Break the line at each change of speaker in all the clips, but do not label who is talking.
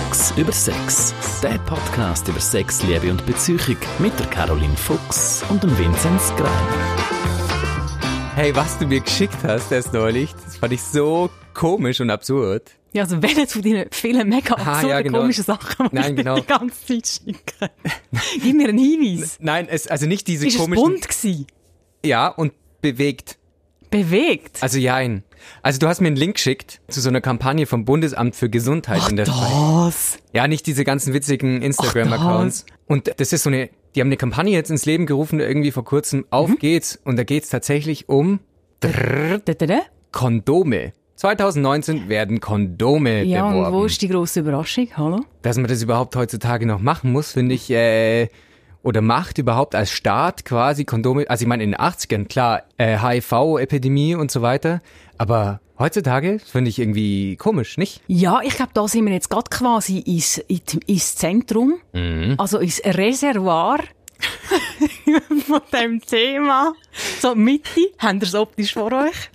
Fuchs über Sex. Der Podcast über Sex, Liebe und Beziehung mit der Caroline Fuchs und dem Vinzenz Grein.
Hey, was du mir geschickt hast erst neulich, das fand ich so komisch und absurd.
Ja, also welche von deinen vielen mega
Ah,
absurden,
ja, genau.
komischen Sachen, die
Nein,
dir
genau.
die ganze Zeit schicke. Gib mir einen Hinweis.
Nein, es, also nicht diese
Ist es
komischen...
bunt gewesen?
Ja, und bewegt.
Bewegt?
Also jein. Also du hast mir einen Link geschickt zu so einer Kampagne vom Bundesamt für Gesundheit in der Schweiz. Ja, nicht diese ganzen witzigen Instagram-Accounts. Und das ist so eine, die haben eine Kampagne jetzt ins Leben gerufen, irgendwie vor kurzem. Auf geht's. Und da geht's tatsächlich um. Kondome. 2019 werden Kondome
Ja, und
beworben.
wo ist die grosse Überraschung? Hallo?
Dass man das überhaupt heutzutage noch machen muss, finde ich, äh, oder macht überhaupt als Staat quasi Kondome, also ich meine in den 80ern, klar, äh, HIV-Epidemie und so weiter, aber heutzutage finde ich irgendwie komisch, nicht?
Ja, ich glaube, da sind wir jetzt gerade quasi ins, ins, Zentrum,
Mhm.
also ins Reservoir von dem Thema. So, Mitte, habt ihr es optisch vor euch,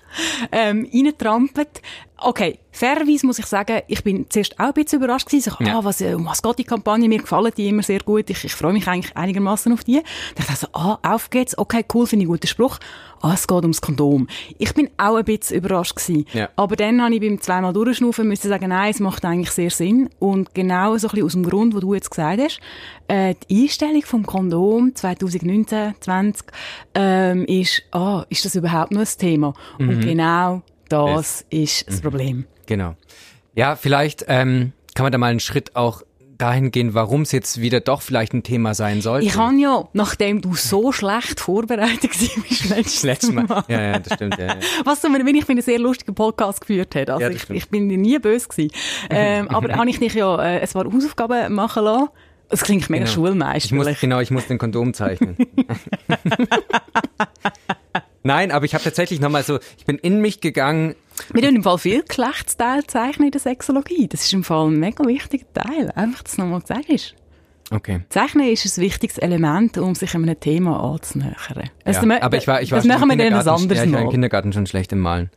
ähm, reintrampelt. Okay, fairerweise muss ich sagen, ich bin zuerst auch ein bisschen überrascht gewesen. So,
Ja.
ah, was, äh, um was geht die Kampagne? Mir gefallen die immer sehr gut. Ich, ich freue mich eigentlich einigermaßen auf die. Da dachte ich so, ah, auf geht's. Okay, cool, finde ich einen guten Spruch. Ah, es geht ums Kondom. Ich bin auch ein bisschen überrascht gewesen.
Ja.
Aber dann habe ich beim zweimal durchschnaufen müssen sagen, nein, es macht eigentlich sehr Sinn. Und genau so ein bisschen aus dem Grund, wo du jetzt gesagt hast, äh, die Einstellung vom Kondom 2019, 20, ähm, ist, ah, ist das überhaupt noch ein Thema? Und genau das ist das Problem.
Genau. Ja, vielleicht ähm, kann man da mal einen Schritt auch dahin gehen, warum es jetzt wieder doch vielleicht ein Thema sein sollte.
Ich habe ja, nachdem du so schlecht vorbereitet warst, letztes,
letztes Mal. Ja, ja, das stimmt. Ja, ja.
Was du mir wenn ich einen sehr lustigen Podcast geführt hat. Also
Ja, das
ich, ich bin nie böse gewesen. ähm, aber habe ich dich ja äh, ein paar Hausaufgaben machen lassen. Es klingt mega
Genau. Ich
schulmeisterlich.
muss, genau, ich muss den Kondom zeichnen. Nein, aber ich habe tatsächlich nochmal so, ich bin in mich gegangen.
Wir tun im Fall viel Geschlechtsteile zeichnen in der Sexologie. Das ist im Fall ein mega wichtiger Teil. Einfach, dass es nochmal gesagt ist.
Okay.
Zeichnen ist ein wichtiges Element, um sich einem Thema anzunähern. Also,
Ja, aber ich war, ich war
das machen wir dann ein
Kindergarten-
anderes
ja, ich war im. Kindergarten schon schlecht im Malen.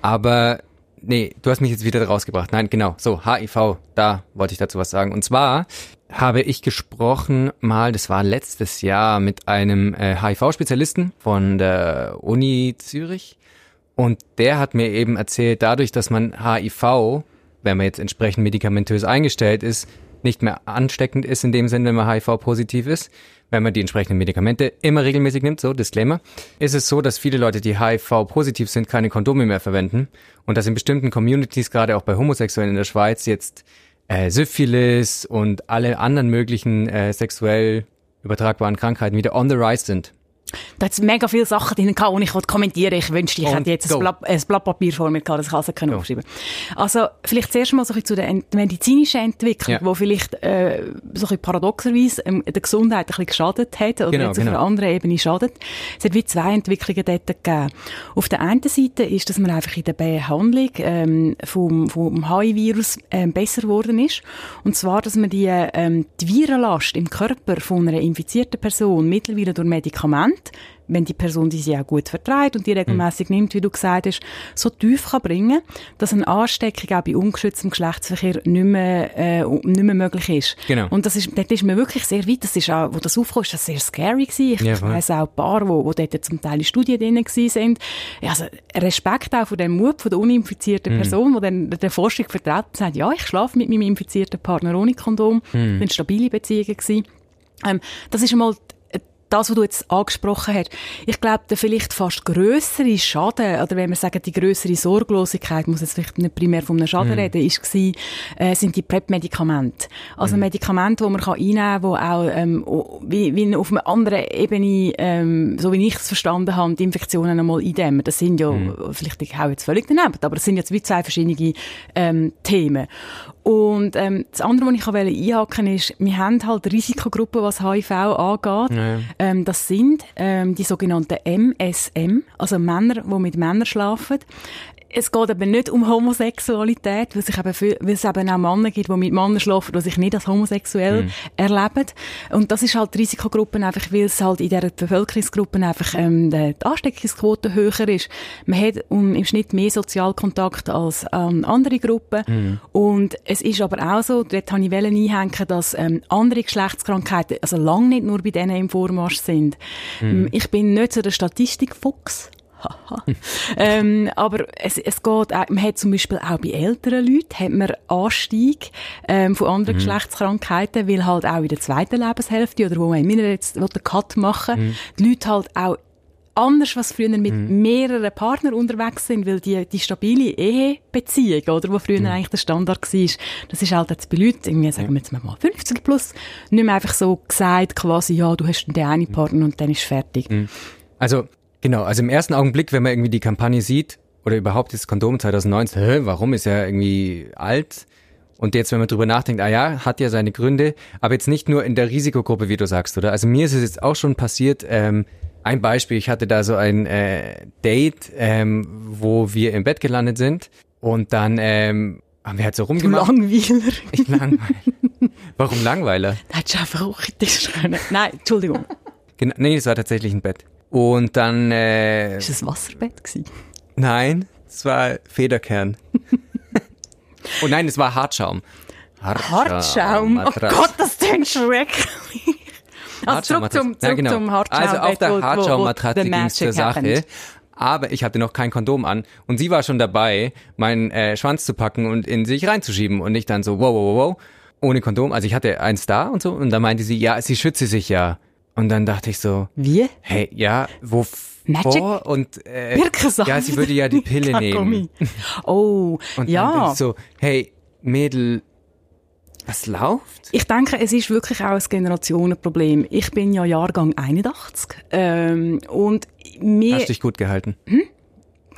Aber nee, du hast mich jetzt wieder rausgebracht. Nein, genau. So, HIV, da wollte ich dazu was sagen. Und zwar habe ich gesprochen mal, das war letztes Jahr, mit einem äh, HIV-Spezialisten von der Uni Zürich. Und der hat mir eben erzählt, dadurch, dass man HIV, wenn man jetzt entsprechend medikamentös eingestellt ist, nicht mehr ansteckend ist in dem Sinne, wenn man HIV-positiv ist, wenn man die entsprechenden Medikamente immer regelmäßig nimmt, so Disclaimer, ist es so, dass viele Leute, die HIV-positiv sind, keine Kondome mehr verwenden und dass in bestimmten Communities, gerade auch bei Homosexuellen in der Schweiz, jetzt äh, Syphilis und alle anderen möglichen äh, sexuell übertragbaren Krankheiten wieder on the rise sind.
Da hat mega viele Sachen drin gehabt, die ich kommentieren Ich wünschte, ich
Und
hätte jetzt
go.
ein Blatt, ein Blatt Papier vor mir gehabt, das ich alles können aufschreiben Also, vielleicht zuerst mal so ein bisschen zu der ent- medizinischen Entwicklung,
Ja.
wo vielleicht äh, so ein bisschen paradoxerweise ähm, der Gesundheit ein bisschen geschadet hat oder
Genau,
jetzt auf
genau.
einer anderen Ebene schadet. Es hat wie zwei Entwicklungen dort gegeben. Auf der einen Seite ist, dass man einfach in der Behandlung ähm, vom, vom HIV-Virus ähm, besser geworden ist. Und zwar, dass man die, ähm, die Virenlast im Körper von einer infizierten Person mittlerweile durch Medikamente wenn die Person die sie auch gut vertreibt und die regelmäßig nimmt, wie du gesagt hast, so tief kann bringen, dass eine Ansteckung auch bei ungeschütztem Geschlechtsverkehr nicht mehr, äh, nicht mehr möglich ist.
Genau.
Und das ist, dort ist man wirklich sehr weit, das ist auch, wo das aufkam, ist das sehr scary gewesen. Ich,
Ja,
weiss auch ein paar, wo, wo dort zum Teil in Studien drin gewesen sind. Ja, also Respekt auch von dem Mut von der
Mhm.
uninfizierten Person, die dann der Forschung vertritt und sagt, ja, ich schlafe mit meinem infizierten Partner ohne Kondom.
Mhm.
Das sind stabile Beziehungen gewesen. Ähm, das ist einmal das, was du jetzt angesprochen hast. Ich glaube, der vielleicht fast grössere Schaden, oder wenn wir sagen, die grössere Sorglosigkeit, muss jetzt vielleicht nicht primär von einem Schaden reden, ist gewesen, äh, sind die PrEP-Medikamente. Also Medikamente, die man kann einnehmen kann, die auch, ähm, wie, wie auf einer anderen Ebene, ähm, so wie ich es verstanden habe, die Infektionen einmal eindämmen. Das sind ja, vielleicht, ich hau jetzt völlig daneben, aber das sind jetzt wie zwei verschiedene, ähm, Themen. Und ähm, das andere, was ich einhaken wollte, ist, wir haben halt Risikogruppen, was HIV angeht.
Ja.
Ähm, das sind ähm, die sogenannten MSM, also Männer, die mit Männern schlafen. Es geht eben nicht um Homosexualität, weil, sich eben viel, weil es eben auch Männer gibt, die mit Männern schlafen, die sich nicht als homosexuell mhm. erleben. Und das ist halt die Risikogruppe einfach, weil es halt in dieser Bevölkerungsgruppe einfach ähm, die Ansteckungsquote höher ist. Man hat um, im Schnitt mehr Sozialkontakt als ähm, andere Gruppen. Mhm. Und es ist aber auch so, dort habe ich einhängen, dass ähm, andere Geschlechtskrankheiten, also lange nicht nur bei denen im Vormarsch sind. Mhm. Ich bin nicht so der Statistikfuchs, ähm, aber es, es geht auch, man hat zum Beispiel auch bei älteren Leuten hat man Anstieg ähm, von anderen mhm. Geschlechtskrankheiten, weil halt auch in der zweiten Lebenshälfte oder wo man jetzt den Cut machen mhm. die Leute halt auch anders, was früher mit mhm. mehreren Partnern unterwegs sind, weil die, die stabile Ehebeziehung, oder, wo früher mhm. eigentlich der Standard war, das ist halt jetzt bei Leuten, irgendwie, sagen wir jetzt mal 50 plus, nicht mehr einfach so gesagt, quasi, ja, du hast den einen Partner und dann ist fertig. Mhm.
Also, Genau, also im ersten Augenblick, wenn man irgendwie die Kampagne sieht, oder überhaupt das Kondom 2019, hä, warum ist er irgendwie alt? Und jetzt, wenn man drüber nachdenkt, ah ja, hat ja seine Gründe, aber jetzt nicht nur in der Risikogruppe, wie du sagst, oder? Also mir ist es jetzt auch schon passiert, ähm, ein Beispiel, ich hatte da so ein äh, Date, ähm, wo wir im Bett gelandet sind und dann ähm, haben wir halt so rumgemacht.
Du Langweiler.
Ich langweiler. Warum Langweiler?
Da hättest du einfach auch Nein, Entschuldigung.
Genau, nee, es war tatsächlich ein Bett. Und dann... Äh,
ist es Wasserbett gewesen?
Nein, es war Federkern. oh nein, es war Hartschaum.
Hartschaum? Hartschaum? Oh Gott, das klingt schrecklich. Also zurück zum, zurück ja, genau. zum Hartschaum.
Also auf der Hartschaummatratze ging es zur Sache. Happened. Aber ich hatte noch kein Kondom an und sie war schon dabei, meinen äh, Schwanz zu packen und in sich reinzuschieben und ich dann so, wow, wow, wow, ohne Kondom. Also ich hatte eins da und so und dann meinte sie, ja, sie schütze sich ja. Und dann dachte ich so,
wie?
Hey, ja, wo
Magic
und äh, ja, sie würde ja die Pille nehmen.
Oh,
und
ja.
Dann ich so, hey, Mädel, was läuft?
Ich denke, es ist wirklich auch ein Generationenproblem. Ich bin ja Jahrgang 81 ähm, und mir...
Hast dich gut gehalten.
Hm?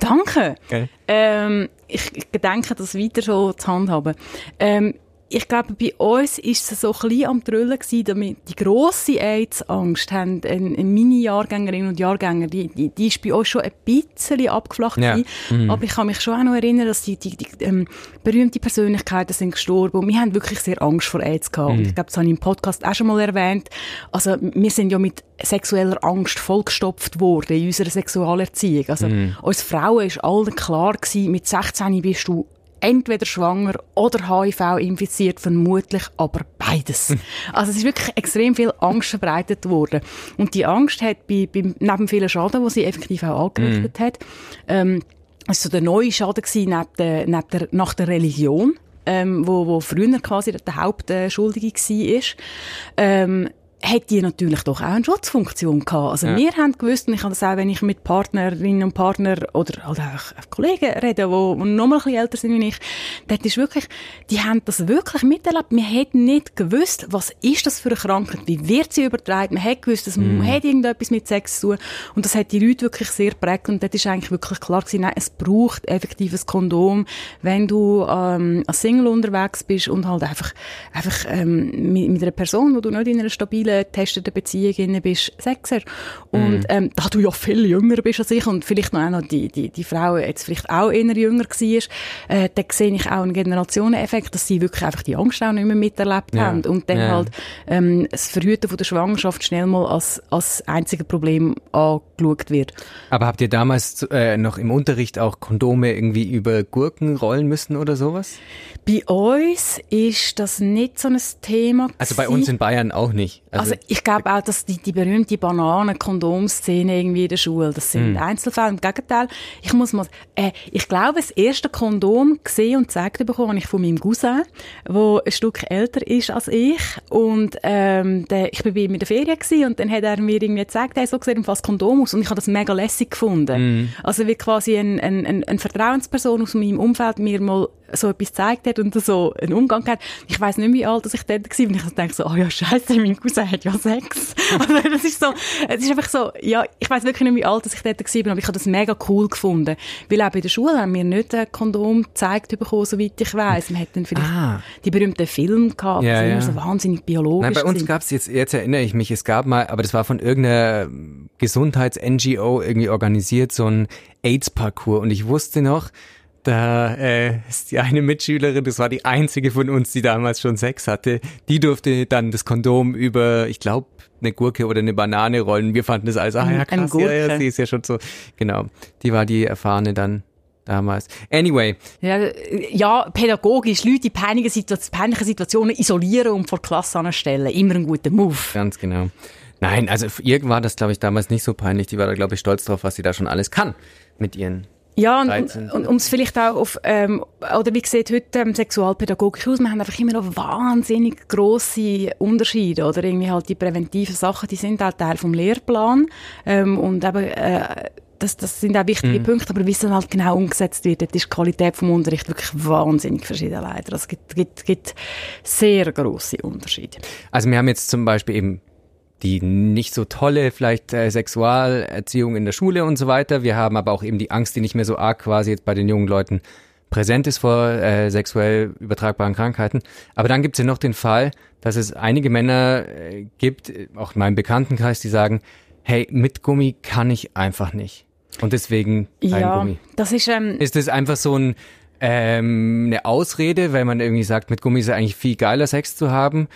Danke. Okay. Ähm, ich, ich denke, das weiter so zu handhaben. Ähm, ich glaube, bei uns ist es so ein bisschen am Trüllen gewesen, damit die grosse AIDS-Angst haben, meine Jahrgängerinnen und Jahrgänger, die, die, die ist bei uns schon ein bisschen abgeflacht ja. Mhm. Aber ich kann mich schon auch noch erinnern, dass die, die, die ähm, berühmte Persönlichkeiten sind gestorben und wir haben wirklich sehr Angst vor AIDS gehabt. Mhm. Und ich glaube, das habe ich im Podcast auch schon mal erwähnt. Also, wir sind ja mit sexueller Angst vollgestopft worden in unserer Sexualerziehung. Also, mhm. uns Frauen ist allen klar gewesen, mit 16 bist du entweder schwanger oder HIV infiziert, vermutlich aber beides. Hm. Also es ist wirklich extrem viel Angst verbreitet worden. Und die Angst hat bei, bei neben vielen Schaden, die sie effektiv auch angerichtet mm. hat, ähm, also der neue Schaden gewesen, neben der, neben der, nach der Religion, ähm, wo, wo früher quasi der Hauptschuldige war, ähm, hat die natürlich doch auch eine Schutzfunktion gehabt. Also ja. wir haben gewusst, und ich habe das auch, wenn ich mit Partnerinnen und Partnern oder halt auch Kollegen rede, die, die noch mal ein bisschen älter sind wie ich, dort ist wirklich, die haben das wirklich miterlebt. Wir hätten nicht gewusst, was ist das für eine Krankheit, wie wird sie übertragen. Man hat gewusst, es mm. hat irgendetwas mit Sex zu tun. Und das hat die Leute wirklich sehr prägt. Und dort ist eigentlich wirklich klar gewesen, nein, es braucht effektives Kondom, wenn du ähm, als Single unterwegs bist und halt einfach, einfach ähm, mit, mit einer Person, wo du nicht in einer stabilen getesteten Beziehungen bist Sechser. Und mm. ähm, da du ja viel jünger bist als ich und vielleicht noch, auch noch die, die, die Frau jetzt vielleicht auch eher jünger war, äh, dann sehe ich auch einen Generationeneffekt, dass sie wirklich einfach die Angst auch nicht mehr miterlebt ja. haben und dann ja. halt ähm, das Verhüten von der Schwangerschaft schnell mal als, als einziges Problem angeschaut wird.
Aber habt ihr damals äh, noch im Unterricht auch Kondome irgendwie über Gurken rollen müssen oder sowas?
Bei uns ist das nicht so ein Thema.
Also bei uns in Bayern auch nicht.
Also, also ich glaube auch, dass die, die berühmte Bananen-Kondom-Szene irgendwie in der Schule, das sind mm. Einzelfälle. Im Gegenteil, ich muss mal, äh, ich glaube, das erste Kondom gesehen und gezeigt bekommen habe ich von meinem Cousin, der ein Stück älter ist als ich. Und ähm, der, ich bin bei ihm in der Ferien gewesen, und dann hat er mir irgendwie gezeigt, hey, so sieht fast Kondom aus. Und ich habe das mega lässig gefunden. Mm. Also wie quasi eine ein, ein, ein Vertrauensperson aus meinem Umfeld mir mal so etwas gezeigt hat und so einen Umgang hat. Ich weiß nicht, wie alt ich dort war, und ich denke so, oh ja, scheiße, mein Cousin hat ja Sex. also das ist so, es ist einfach so, ja, ich weiß wirklich nicht, wie alt ich dort war, aber ich habe das mega cool gefunden. Weil auch bei der Schule haben wir nicht ein Kondom gezeigt bekommen, soweit ich weiß. Wir hätten vielleicht ah. die berühmten Filme gehabt,
ja,
die
ja.
so wahnsinnig biologisch
Nein, bei uns gab es jetzt, jetzt erinnere ich mich, es gab mal, aber das war von irgendeiner Gesundheits-NGO irgendwie organisiert, so ein AIDS-Parcours und ich wusste noch, da äh, ist die eine Mitschülerin, das war die einzige von uns, die damals schon Sex hatte, die durfte dann das Kondom über, ich glaube, eine Gurke oder eine Banane rollen. Wir fanden das alles, ah ja krass, ja, ja, sie ist ja schon so, genau. Die war die erfahrene dann damals. Anyway.
Ja, ja pädagogisch Leute in peinlichen, Situation, peinlichen Situationen isolieren und vor Klasse anstellen. Immer ein guter Move.
Ganz genau. Nein, also ihr war das, glaube ich, damals nicht so peinlich. Die war da, glaube ich, stolz drauf, was sie da schon alles kann mit ihren
ja, und, und, und um es vielleicht auch auf, ähm, oder wie sieht heute ähm, sexualpädagogisch aus, wir haben einfach immer noch wahnsinnig grosse Unterschiede, oder irgendwie halt die präventiven Sachen, die sind auch Teil vom Lehrplan ähm, und eben, äh, das, das sind auch wichtige mhm. Punkte, aber wie es dann halt genau umgesetzt wird, ist die Qualität vom Unterricht wirklich wahnsinnig verschieden leider. Also es gibt, gibt, gibt sehr große Unterschiede.
Also wir haben jetzt zum Beispiel eben die nicht so tolle vielleicht äh, Sexualerziehung in der Schule und so weiter. Wir haben aber auch eben die Angst, die nicht mehr so arg quasi jetzt bei den jungen Leuten präsent ist vor äh, sexuell übertragbaren Krankheiten. Aber dann gibt es ja noch den Fall, dass es einige Männer äh, gibt, auch in meinem Bekanntenkreis, die sagen, hey, mit Gummi kann ich einfach nicht. Und deswegen kein ja, Gummi.
Das ist, ähm,
ist das einfach so ein, ähm, eine Ausrede, weil man irgendwie sagt, mit Gummi ist es eigentlich viel geiler, Sex zu haben?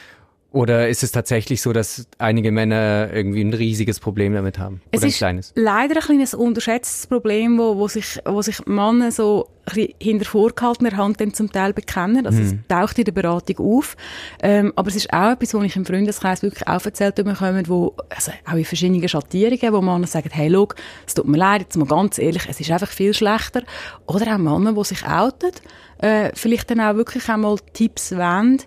Oder ist es tatsächlich so, dass einige Männer irgendwie ein riesiges Problem damit haben?
Es
oder
ein kleines? leider ein kleines unterschätztes Problem, wo, wo, sich, wo sich Männer so hinter vorgehaltener Hand dann zum Teil bekennen. Also mhm. es taucht in der Beratung auf. Ähm, aber es ist auch etwas, was ich im Freundeskreis wirklich auferzählt bekomme, wo, also auch in verschiedenen Schattierungen, wo Männer sagen, hey, schau, es tut mir leid, jetzt mal ganz ehrlich, es ist einfach viel schlechter. Oder auch Männer, die sich outen, äh, vielleicht dann auch wirklich einmal Tipps wollen,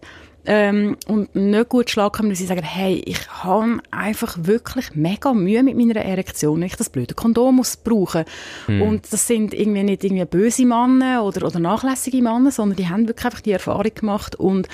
ähm, und nicht gut schlagen können, weil sie sagen, hey, ich habe einfach wirklich mega Mühe mit meiner Erektion, wenn ich das blöde Kondom muss brauchen. Mhm. Und das sind irgendwie nicht irgendwie böse Männer oder, oder nachlässige Männer, sondern die haben wirklich einfach die Erfahrung gemacht und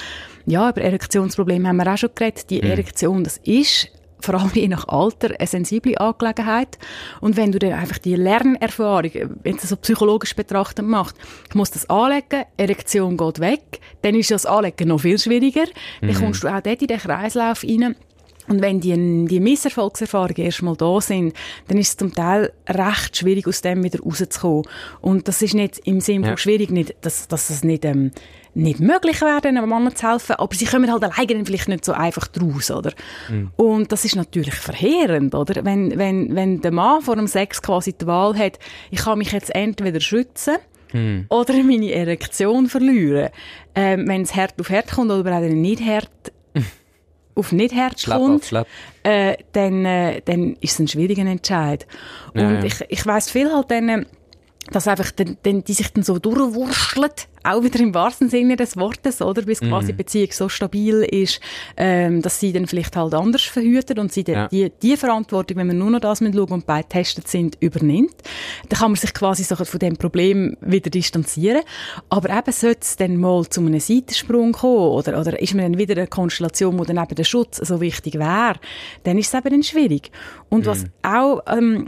ja, über Erektionsprobleme haben wir auch schon geredet. Die mhm. Erektion, das ist vor allem je nach Alter eine sensible Angelegenheit. Und wenn du dann einfach die Lernerfahrung, wenn du das so psychologisch betrachtet machst, ich muss das anlegen, Erektion geht weg, dann ist das Anlegen noch viel schwieriger. Mhm. Dann kommst du auch dort in den Kreislauf rein. Und wenn die, die Misserfolgserfahrungen erstmal da sind, dann ist es zum Teil recht schwierig, aus dem wieder rauszukommen. Und das ist nicht im Sinne ja. schwierig, nicht, dass, dass es nicht, ähm, nicht möglich wäre, einem Mann zu helfen, aber sie kommen halt alleine vielleicht nicht so einfach draus, oder? Mhm. Und das ist natürlich verheerend, oder? Wenn, wenn, wenn der Mann vor dem Sex quasi die Wahl hat, ich kann mich jetzt entweder schützen, mhm. oder meine Erektion verlieren. Ähm, wenn es hart auf hart kommt, oder auch nicht hart auf nicht Herz schlapp kommt. Äh, dann, äh, dann ist es ein schwieriger Entscheid. Und ja, ja. ich, ich weiss viel halt dann, dass einfach dann, dann, die sich dann so durchwurschelt auch wieder im wahrsten Sinne des Wortes, oder? Bis quasi mhm. Beziehung so stabil ist, ähm, dass sie dann vielleicht halt anders verhütet und sie ja. die, die Verantwortung, wenn man nur noch das mit schauen und beide testet sind, übernimmt. Dann kann man sich quasi so von dem Problem wieder distanzieren. Aber eben sollte es dann mal zu einem Seitensprung kommen oder, oder ist man dann wieder eine Konstellation, wo dann eben der Schutz so wichtig wäre, dann ist es eben dann schwierig. Und mhm. was auch, ähm,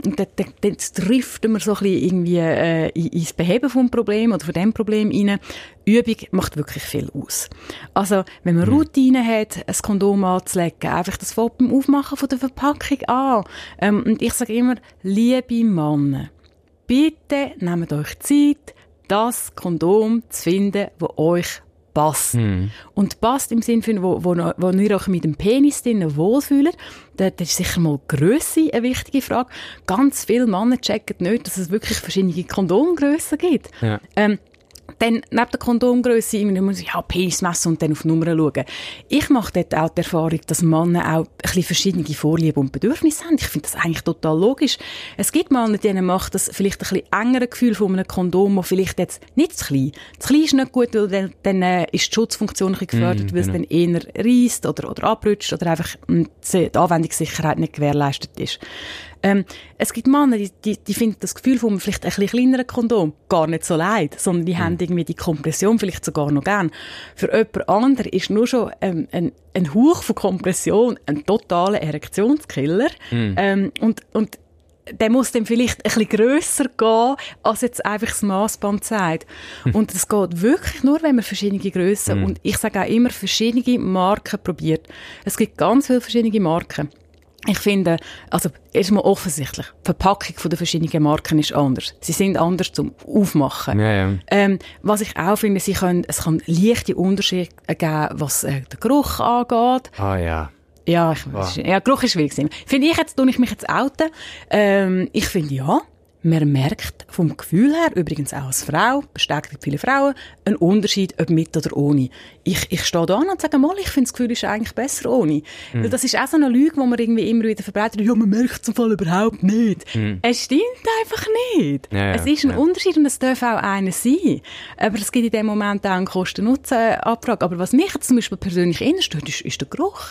das trifft man so ein bisschen irgendwie äh, ins Beheben vom Problem oder von dem Problem rein, Übung macht wirklich viel aus. Also, wenn man mhm. Routine hat, ein Kondom anzulegen, einfach das von beim Aufmachen von der Verpackung an. Ähm, und ich sage immer, liebe Männer, bitte nehmt euch Zeit, das Kondom zu finden, das euch passt. Mm. Und passt im Sinne von, wo, wo, wo ihr euch mit dem Penis drinnen wohlfühlt, das ist sicher mal Grösse eine wichtige Frage. Ganz viele Männer checken nicht, dass es wirklich verschiedene Kondomgrössen gibt. Ja. Ähm, dann neben der Kondomgröße immer muss ich ja, Penis messen und dann auf die Nummer schauen. Ich mache dort auch die Erfahrung, dass Männer auch ein bisschen verschiedene Vorlieben und Bedürfnisse haben. Ich finde das eigentlich total logisch. Es gibt Männer, denen macht das vielleicht ein bisschen engere Gefühl von einem Kondom, das vielleicht jetzt nicht zu klein. Zu klein ist nicht gut, weil dann, dann äh, ist die Schutzfunktion ein bisschen gefördert, mm, weil es genau. dann eher reißt oder, oder abrutscht oder einfach hm, die Anwendungssicherheit nicht gewährleistet ist. Ähm, es gibt Männer, die, die, die finden das Gefühl von vielleicht ein bisschen kleineren Kondom gar nicht so leid, sondern die mhm. haben irgendwie die Kompression vielleicht sogar noch gern. Für jemand anderen ist nur schon ähm, ein, ein Hauch von Kompression ein totaler Erektionskiller. Mhm. Ähm, und, und der muss dann vielleicht ein bisschen grösser gehen, als jetzt einfach das Maßband sagt. Hm. Und das geht wirklich nur, wenn man verschiedene Grössen mm. und ich sage auch immer verschiedene Marken probiert. Es gibt ganz viele verschiedene Marken. Ich finde, also erstmal offensichtlich, die Verpackung der verschiedenen Marken ist anders. Sie sind anders zum Aufmachen.
Ja, ja.
Ähm, was ich auch finde, sie können, es kann leichte Unterschiede geben, was äh, den Geruch angeht.
Ah ja.
Ja, ich,
Wow.
ja, Geruch ist schwierig. Finde ich jetzt, tue ich mich jetzt outen. Ähm, ich finde ja, man merkt vom Gefühl her, übrigens auch als Frau, bestätigt viele Frauen, einen Unterschied, ob mit oder ohne. Ich, ich stehe da und sage mal, ich finde das Gefühl ist eigentlich besser ohne. Weil das ist auch so eine Lüge, die man irgendwie immer wieder verbreitet. Ja, man merkt es im Fall überhaupt nicht. Es stimmt einfach nicht.
Ja, ja,
es ist ein
ja.
Unterschied und es darf auch einer sein. Aber es gibt in dem Moment auch einen Kosten-Nutzen-Abfrage. Aber was mich zum Beispiel persönlich eher stört, ist, ist der Geruch.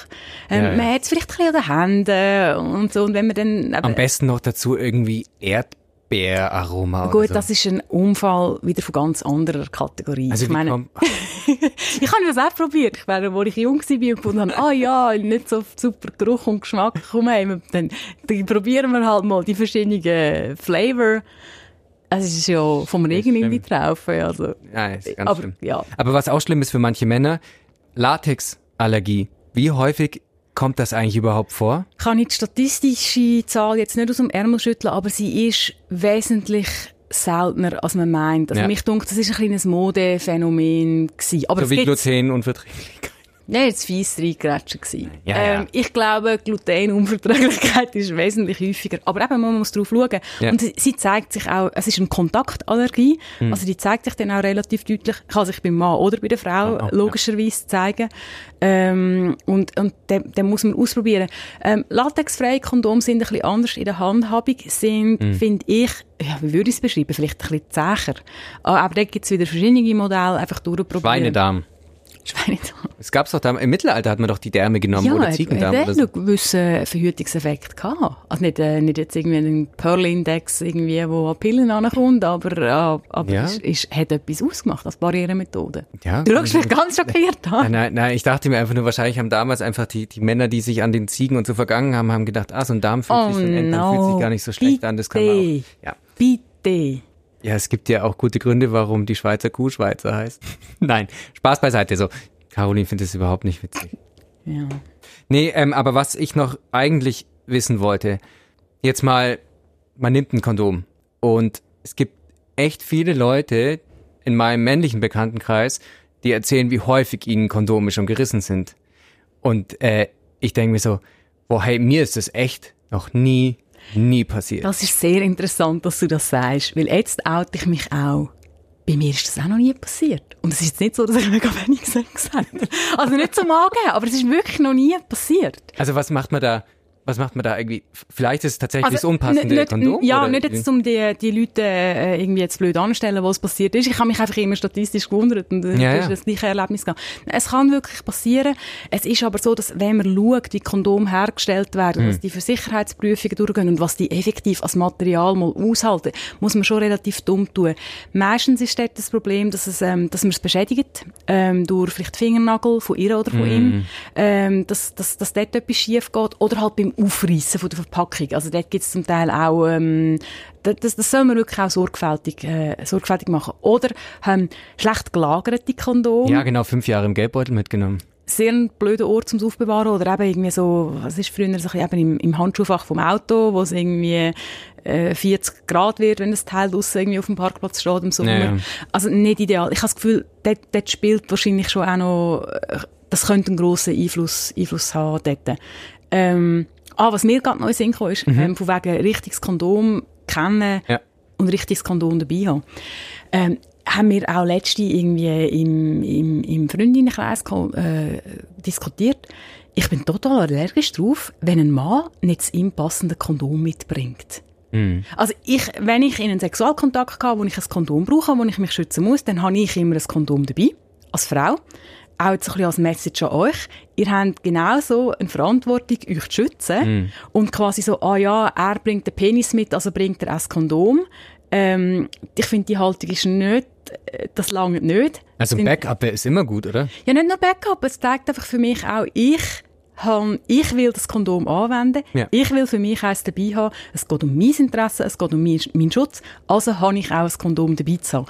Ähm. Man hat es vielleicht ein bisschen an den Händen und so. Und wenn man dann,
Am besten noch dazu irgendwie Erdbeeraroma. Oder
gut,
so.
das ist ein Unfall wieder von ganz anderer Kategorie.
also
ich meine, ich habe das auch probiert. Ich meine, als ich jung war und gefunden habe, ah ja, nicht so super Geruch und Geschmack, komm heim, dann, dann probieren wir halt mal die verschiedenen Flavor. Es ist ja vom Regen irgendwie drauf. Also,
Ja, ist ganz
aber,
schlimm.
ja.
Aber was auch schlimm ist für manche Männer, Latexallergie. Wie häufig kommt das eigentlich überhaupt vor?
Ich kann nicht die statistische Zahl jetzt nicht aus dem Ärmel schütteln, aber sie ist wesentlich seltener, als man meint. Also
Ja.
mich denkt, das ist ein kleines Modephänomen gewesen. Aber
so wie
gibt's-
Glutenunverträglichkeit.
Nein, jetzt fies reingeratscht gewesen.
Ja, ja.
Ähm, ich glaube, Glutenunverträglichkeit ist wesentlich häufiger. Aber eben, man muss drauf schauen.
Ja.
Und sie- zeigt sich auch, es ist eine Kontaktallergie.
Hm.
Also die zeigt sich dann auch relativ deutlich. Kann sich beim Mann oder bei der Frau
ah, ja.
logischerweise zeigen. Ähm, und und den, den muss man ausprobieren. Ähm, latexfreie Kondome sind ein bisschen anders in der Handhabung. Sind,
Hm.
finde ich, ja, wie würde ich es beschreiben? Vielleicht ein bisschen zäher. Ah, Aber da gibt es wieder verschiedene Modelle. Einfach durchprobieren.
Schweinedarm.
Schweinedarm.
Es gab's doch da, im Mittelalter hat man doch die Därme genommen oder
hat-
Ziegendarm
hat
oder
er
so.
einen gewissen Verhütungseffekt gehabt. Also nicht, äh, nicht jetzt irgendwie ein Pearl-Index, irgendwie, wo an Pillen ankommt, aber, äh, aber
Ja.
es ist, hat etwas ausgemacht als Barrieremethode.
Ja.
Du schaust mich ganz schockiert
Nein,
an.
nein, nein, ich dachte mir einfach nur, wahrscheinlich haben damals einfach die, die Männer, die sich an den Ziegen und so vergangen haben, haben gedacht, ah, so ein Darm fühlt
Oh
sich,
no.
fühlt sich gar nicht so schlecht an, das kann man
Bitte.
auch. Ja.
Bitte.
Ja, es gibt ja auch gute Gründe, warum die Schweizer Kuh Schweizer heißt. Nein, Spaß beiseite. So, Caroline findet es überhaupt nicht witzig.
Ja.
Nee, ähm, aber was ich noch eigentlich wissen wollte, jetzt mal, man nimmt ein Kondom und es gibt echt viele Leute in meinem männlichen Bekanntenkreis, die erzählen, wie häufig ihnen Kondome schon gerissen sind. Und äh, ich denke mir so, boah, hey, mir ist das echt noch nie, nie passiert.
Das ist sehr interessant, dass du das sagst, weil jetzt oute ich mich auch. Bei mir ist das auch noch nie passiert. Und es ist jetzt nicht so, dass ich mega wenig Sex habe. Also nicht zum Angeben, aber es ist wirklich noch nie passiert.
Also was macht man da, was macht man da irgendwie? Vielleicht ist es tatsächlich das
n-
unpassende
nicht,
Kondom?
Ja,
oder?
nicht jetzt, um die, die Leute äh, irgendwie jetzt blöd anstellen, was passiert ist. Ich habe mich einfach immer statistisch gewundert und äh,
Ja,
das ist das gleiche Erlebnis gehabt. Es kann wirklich passieren. Es ist aber so, dass wenn man schaut, wie Kondome hergestellt werden,
Hm.
dass die für Sicherheitsprüfungen durchgehen und was die effektiv als Material mal aushalten, muss man schon relativ dumm tun. Meistens ist dort das Problem, dass, es, ähm, dass man es beschädigt, ähm, durch vielleicht Fingernagel von ihr oder von
Hm.
ihm, ähm, dass, dass, dass dort etwas schief geht oder halt beim Aufreißen von der Verpackung. Also dort gibt es zum Teil auch, ähm, das, das, soll man wirklich auch sorgfältig, äh, sorgfältig machen. Oder ähm, schlecht gelagerte Kondome
Ja, genau, fünf Jahre im Geldbeutel mitgenommen.
sehr ein blöder Ort zum Aufbewahren oder eben irgendwie so, was ist früher so ein bisschen eben im, im Handschuhfach vom Auto, wo es irgendwie äh, 40 Grad wird, wenn das Teil draussen irgendwie auf dem Parkplatz steht im Sommer.
Ja, ja.
Also nicht ideal. Ich habe das Gefühl, dort, dort spielt wahrscheinlich schon auch noch, äh, das könnte einen grossen Einfluss, Einfluss haben dort. Ähm, ah, was mir gerade neu Sinn kam, ist, ähm, von wegen richtiges Kondom kennen
Ja.
und richtiges Kondom dabei haben. Ähm, haben wir auch letzte irgendwie im, im, im Freundinnenkreis äh, diskutiert. Ich bin total allergisch drauf, wenn ein Mann nicht das ihm passende Kondom mitbringt. Also ich, wenn ich in einen Sexualkontakt gehe, wo ich ein Kondom brauche, wo ich mich schützen muss, dann habe ich immer ein Kondom dabei, als Frau. Auch jetzt ein bisschen als Message an euch. Ihr habt genauso eine Verantwortung, euch zu schützen. Und quasi so, ah ja, er bringt den Penis mit, also bringt er auch das Kondom. Ähm, ich finde, die Haltung ist nicht, äh, das lange nicht.
Also ein Backup ist immer gut, oder?
ja, nicht nur Backup, es zeigt einfach für mich auch, ich ich will das Kondom anwenden,
Ja.
ich will für mich eins dabei haben, es geht um mein Interesse, es geht um mein, meinen Schutz, also habe ich auch ein Kondom dabei zu haben.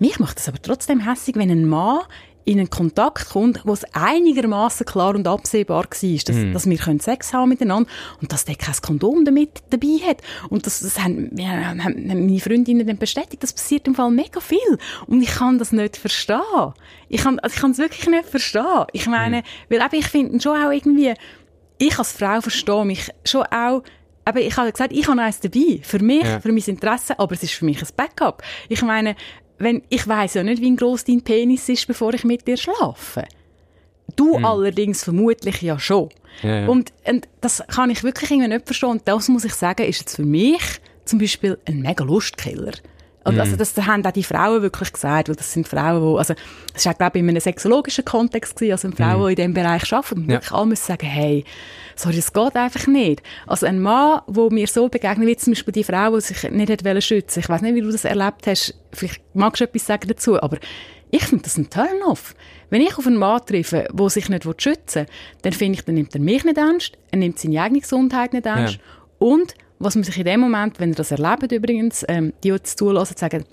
Mich macht das aber trotzdem hässig, wenn ein Mann in einen Kontakt kommt, wo es einigermaßen klar und absehbar war, dass, mm. dass wir können Sex haben miteinander und dass der kein Kondom damit dabei hat. Und das, das haben, haben, haben meine Freundinnen dann bestätigt, das passiert im Fall mega viel. Und ich kann das nicht verstehen. Ich kann, also ich kann es wirklich nicht verstehen. Ich meine, mm. weil eben, ich finde schon auch irgendwie, ich als Frau verstehe mich schon auch aber ich habe gesagt, ich habe eins dabei. Für mich, ja. für mein Interesse, aber es ist für mich ein Backup. Ich meine, wenn, ich weiß ja nicht, wie groß dein Penis ist, bevor ich mit dir schlafe. Du hm. allerdings vermutlich ja schon. Ja, ja. Und, und das kann ich wirklich irgendwie nicht verstehen. Und das muss ich sagen, ist jetzt für mich zum Beispiel ein mega Lustkiller. Und also mhm. das haben auch die Frauen wirklich gesagt, weil das sind Frauen, die, also das war glaube ich in einem sexologischen Kontext gewesen, also Frauen, mm. die in diesem Bereich arbeiten und ja. wirklich alle müssen sagen, hey, sorry, das geht einfach nicht. Also ein Mann, wo mir so begegnet, wie zum Beispiel die Frau, die sich nicht hat schützen ich weiß nicht, wie du das erlebt hast, vielleicht magst du etwas sagen dazu, aber ich finde das ein Turn-off. Wenn ich auf einen Mann treffe, der sich nicht schützen will, dann finde ich, dann nimmt er mich nicht ernst, er nimmt seine eigene Gesundheit nicht ernst ja. und was man sich in dem Moment, wenn ihr das erlebt übrigens, ähm, die jetzt zulassen, sagen,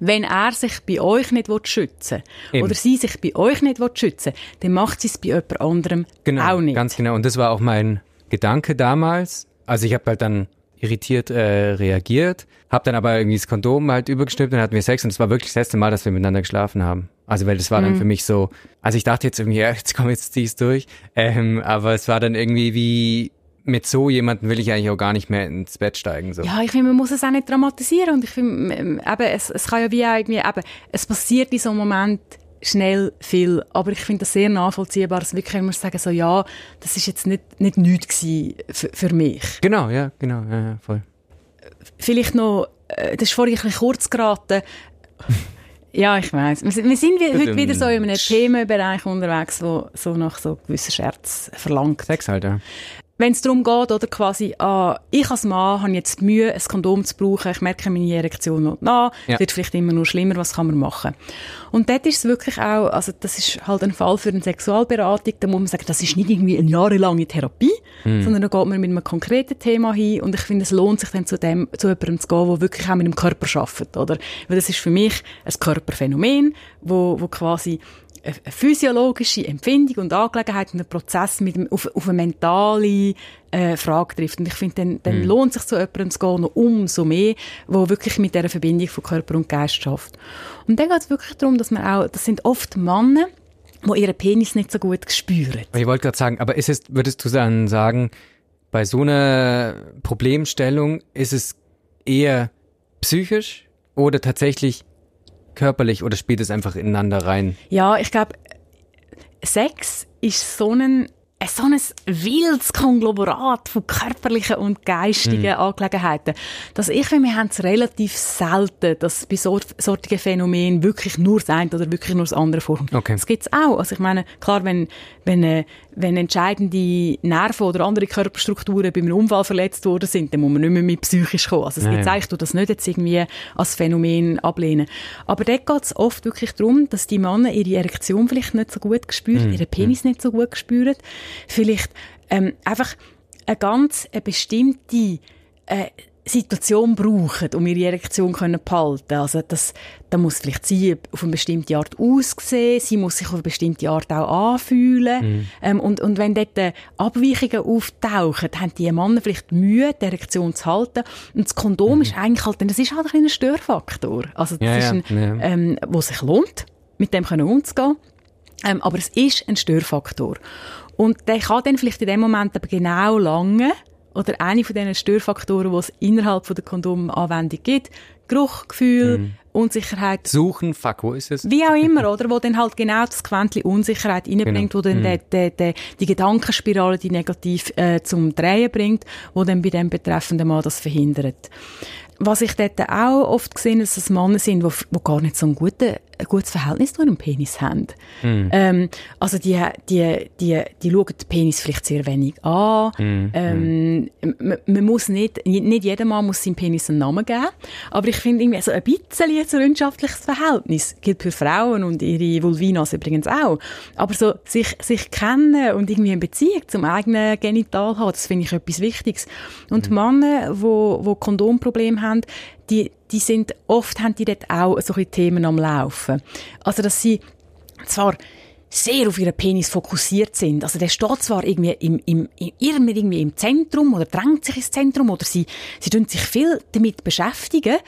wenn er sich bei euch nicht schützen will, oder sie sich bei euch nicht schützen will, dann macht sie es bei jemand anderem
genau,
auch nicht.
Ganz genau. Und das war auch mein Gedanke damals. Also ich habe halt dann irritiert äh, reagiert, habe dann aber irgendwie das Kondom halt übergestülpt und hatten wir Sex und es war wirklich das letzte Mal, dass wir miteinander geschlafen haben. Also weil das war mhm. dann für mich so, also ich dachte jetzt irgendwie, ja, jetzt komm jetzt dies durch, ähm, aber es war dann irgendwie wie mit so jemandem will ich eigentlich auch gar nicht mehr ins Bett steigen. So.
Ja, ich finde, man muss es auch nicht dramatisieren und ich finde, eben, es, es kann ja wie auch irgendwie, eben, es passiert in so einem Moment schnell viel, aber ich finde das sehr nachvollziehbar, dass wirklich immer sagen, so, ja, das ist jetzt nicht, nicht nichts für, für mich.
Genau, ja, genau, ja, ja, voll.
Vielleicht noch, äh, das ist vorhin ein bisschen kurz geraten, Ja, ich weiß. Wir, wir sind heute wieder so in einem Themenbereich unterwegs, wo so nach so gewissen Scherz verlangt.
Sex halt, ja
wenn es darum geht, oder quasi, ah, ich als Mann habe jetzt Mühe, ein Kondom zu brauchen, ich merke meine Erektion noch nach, ja. wird vielleicht immer nur schlimmer, was kann man machen? Und dort ist es wirklich auch, also das ist halt ein Fall für eine Sexualberatung, da muss man sagen, das ist nicht irgendwie eine jahrelange Therapie, mhm. sondern da geht man mit einem konkreten Thema hin und ich finde, es lohnt sich dann zu dem, zu jemandem zu gehen, der wirklich auch mit dem Körper arbeitet, oder? Weil das ist für mich ein Körperphänomen, wo, wo quasi physiologische Empfindung und Angelegenheit und ein Prozess mit dem, auf, auf eine mentale äh, Frage trifft. Und ich finde, dann, dann mm. lohnt sich so jemandem zu gehen noch umso mehr, wo wirklich mit dieser Verbindung von Körper und Geist schafft. Und dann geht es wirklich darum, dass man auch, das sind oft Männer, die ihren Penis nicht so gut spüren.
Ich wollte gerade sagen, aber ist es, würdest du dann sagen, bei so einer Problemstellung ist es eher psychisch oder tatsächlich körperlich oder spielt es einfach ineinander rein?
Ja, ich glaube, Sex ist so ein so ein wildes Konglomerat von körperlichen und geistigen mm. Angelegenheiten, dass ich finde, wir haben es relativ selten, dass bei so, solchen Phänomenen wirklich nur das eine oder wirklich nur das andere vorkommt. Okay. Das gibt es auch. Also ich meine, klar, wenn, wenn, äh, wenn entscheidende Nerven oder andere Körperstrukturen bei einem Unfall verletzt worden sind, dann muss man nicht mehr mit psychisch kommen. Also es gibt eigentlich, du das nicht jetzt irgendwie als Phänomen ablehnen. Aber dort geht es oft wirklich darum, dass die Männer ihre Erektion vielleicht nicht so gut spüren, mm. ihren Penis mm. nicht so gut spüren, vielleicht ähm, einfach eine ganz eine bestimmte äh, Situation brauchen, um ihre Erektion zu behalten. Also das, da muss vielleicht sie auf eine bestimmte Art aussehen, sie muss sich auf eine bestimmte Art auch anfühlen. Mhm. Ähm, und, und wenn dort äh, Abweichungen auftauchen, haben die Männer vielleicht Mühe, die Erektion zu halten. Und das Kondom mhm. ist eigentlich halt, das ist halt ein Störfaktor. Also das ja, ist ein, ja. ähm, wo sich lohnt, mit dem können umzugehen. Ähm, aber es ist ein Störfaktor. Und der kann dann vielleicht in dem Moment aber genau lange oder eine von diesen Störfaktoren, die es innerhalb von der Kondomanwendung gibt, Geruch, Gefühl, mm. Unsicherheit.
Suchen, fuck, wo ist es?
Wie auch immer, oder? Wo dann halt genau das Quäntchen Unsicherheit reinbringt, genau. wo dann mm. die, die, die, Gedankenspirale, die negativ äh, zum Drehen bringt, wo dann bei dem betreffenden Mann das verhindert. Was ich dort auch oft gesehen dass es Männer sind, die gar nicht so ein guten ein gutes Verhältnis zu einem Penis haben. Mm. Ähm, also die, die, die, die schauen den Penis vielleicht sehr wenig an. Mm. Ähm, man, man, muss nicht, nicht jeder Mann muss seinem Penis einen Namen geben, aber ich finde irgendwie so ein bisschen ein freundschaftliches Verhältnis gilt für Frauen und ihre Vulvinas übrigens auch. Aber so sich, sich kennen und irgendwie eine Beziehung zum eigenen Genital haben, das finde ich etwas Wichtiges. Und mm. Männer, die wo, wo Kondomprobleme haben, die, die sind, oft haben die dort auch solche Themen am Laufen. Also, dass sie zwar sehr auf ihren Penis fokussiert sind. Also der steht zwar irgendwie im, im, im, irgendwie im Zentrum oder drängt sich ins Zentrum oder sie, sie tun sich viel damit beschäftigen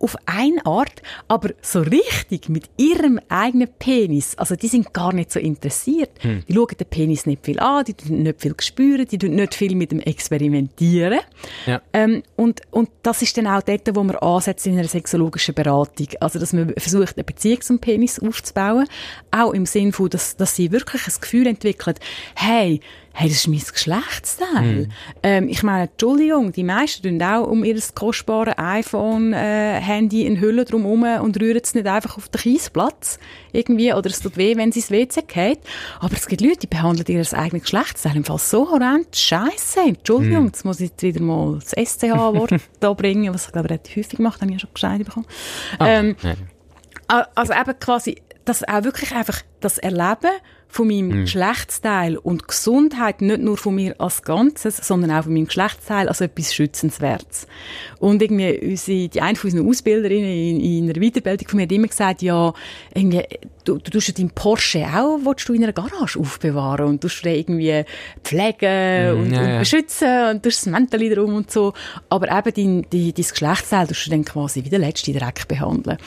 auf eine Art, aber so richtig mit ihrem eigenen Penis. Also die sind gar nicht so interessiert. Hm. Die schauen den Penis nicht viel an, die tun nicht viel spüren, die tun nicht viel mit dem experimentieren. Ja. Ähm, und, und das ist dann auch dort, wo man ansetzt in einer sexologischen Beratung. Also dass man versucht, eine Beziehung zum Penis aufzubauen. Auch im Sinne von, dass, dass sie wirklich ein Gefühl entwickelt, hey, hey, das ist mein Geschlechtsteil. Mm. Ähm, ich meine, Entschuldigung, die meisten tun auch um ihr kostbares iPhone-Handy äh, in Hülle drumherum und rühren es nicht einfach auf den Kiesplatz irgendwie, oder es tut weh, wenn sie ins WC geht. Aber es gibt Leute, die behandeln ihr eigenes Geschlechtsteil im Fall so horrend scheiße. Entschuldigung, mm. jetzt muss ich jetzt wieder mal das SCH-Wort da bringen, was ich glaube relativ häufig gemacht habe, ich ja schon Gescheit bekommen. Oh, ähm, also eben quasi, das auch wirklich einfach das Erleben von meinem mhm. Geschlechtsteil und Gesundheit nicht nur von mir als Ganzes, sondern auch von meinem Geschlechtsteil als etwas Schützenswertes. Und irgendwie unsere, die eine von unseren Ausbilderinnen in, in einer Weiterbildung von mir hat immer gesagt, ja, irgendwie, du, du tust deinen Porsche auch, willst du in einer Garage aufbewahren und tust den irgendwie pflegen mm, und, ja, und, beschützen und tust das Mäntel drum und so. Aber eben dein, dein, dein Geschlechtsteil tust du dann quasi wie der letzte Dreck behandeln.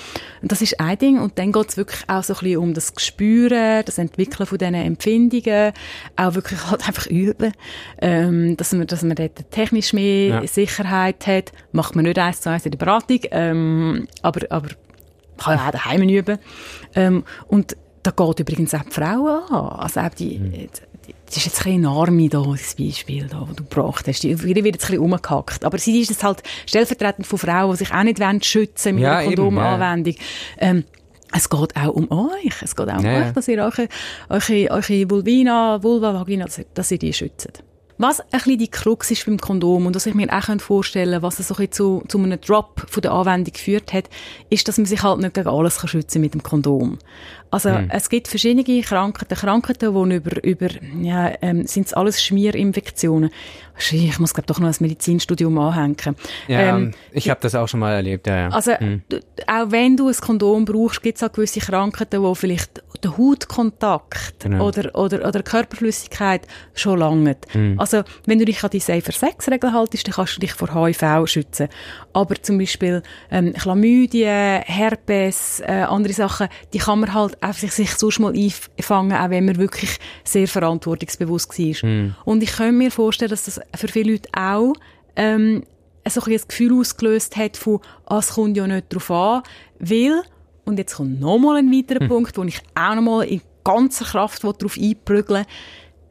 Und das ist ein Ding. Und dann geht es wirklich auch so ein bisschen um das Gespüren, das Entwickeln von diesen Empfindungen, auch wirklich halt einfach üben, ähm, dass man, dass man dort technisch mehr ja. Sicherheit hat. Macht man nicht eins zu eins in der Beratung, ähm, aber, aber kann ja auch daheim üben. Ähm, und da geht übrigens auch die Frauen an. Also auch die, mhm. das ist jetzt ein Arme da, das Beispiel da, das du gebracht hast. Die, wird jetzt ein bisschen umgehackt. Aber sie ist es halt stellvertretend von Frauen, die sich auch nicht wollen schützen mit ja, einer Kondomanwendung. Ja. Ähm, es geht auch um euch. Es geht auch um ja. euch, dass ihr eure, eure, eure Vulvina, Vulva, Vagina, dass ihr die schützt. Was ein bisschen die Krux ist beim Kondom und was ich mir auch vorstellen könnte, was es so ein zu, zu einem Drop von der Anwendung geführt hat, ist, dass man sich halt nicht gegen alles kann schützen mit dem Kondom. Also mhm. es gibt verschiedene Krankheiten, Krankheiten, die über, über ja, ähm, sind alles Schmierinfektionen. Ich muss glaube doch noch ein Medizinstudium anhängen.
Ja, ähm, ich habe das auch schon mal erlebt, ja. ja.
Also mhm. auch wenn du ein Kondom brauchst, gibt es auch gewisse Krankheiten, wo vielleicht der Hautkontakt genau. oder, oder, oder Körperflüssigkeit schon langt. Mhm. Also wenn du dich an die Safer Sex Regel haltest, dann kannst du dich vor HIV schützen. Aber zum Beispiel ähm, Chlamydien, Herpes, äh, andere Sachen, die kann man halt einfach sich sonst mal einfangen, auch wenn man wirklich sehr verantwortungsbewusst war. Mhm. Und ich könnte mir vorstellen, dass das für viele Leute auch ähm, so ein das Gefühl ausgelöst hat von, ah, es kommt ja nicht darauf an, weil, und jetzt kommt nochmal ein weiterer mhm. Punkt, wo ich auch nochmal in ganzer Kraft darauf einprügeln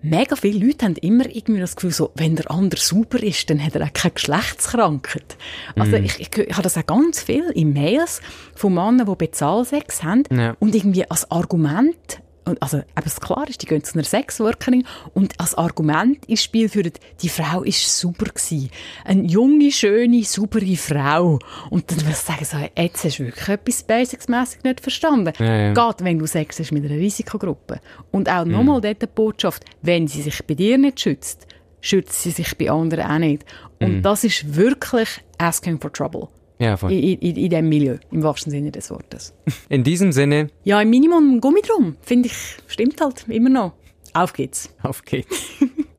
mega viele Leute haben immer irgendwie das Gefühl, so, wenn der andere super ist, dann hat er auch keine Geschlechtskrankheit. Also mm. ich, ich, ich habe das auch ganz viel in Mails von Männern, die Bezahlsex haben ja. und irgendwie als Argument und also eben klar ist, die gehen zu einer Sexworkerin und als Argument ins Spiel führen, die Frau ist super gewesen. Eine junge, schöne, saubere Frau. Und dann würde ich sagen, so, jetzt hast du wirklich etwas Basics-mässig nicht verstanden. Ja, ja. Gerade wenn du Sex hast mit einer Risikogruppe. Und auch mhm. nochmal dort die Botschaft, wenn sie sich bei dir nicht schützt, schützt sie sich bei anderen auch nicht. Und mhm. das ist wirklich asking for trouble. Ja, voll. In, in, in diesem Milieu, im wahrsten Sinne des Wortes.
In diesem Sinne?
Ja, im Minimum Gummi drum, finde ich, stimmt halt immer noch. Auf geht's.
Auf geht's.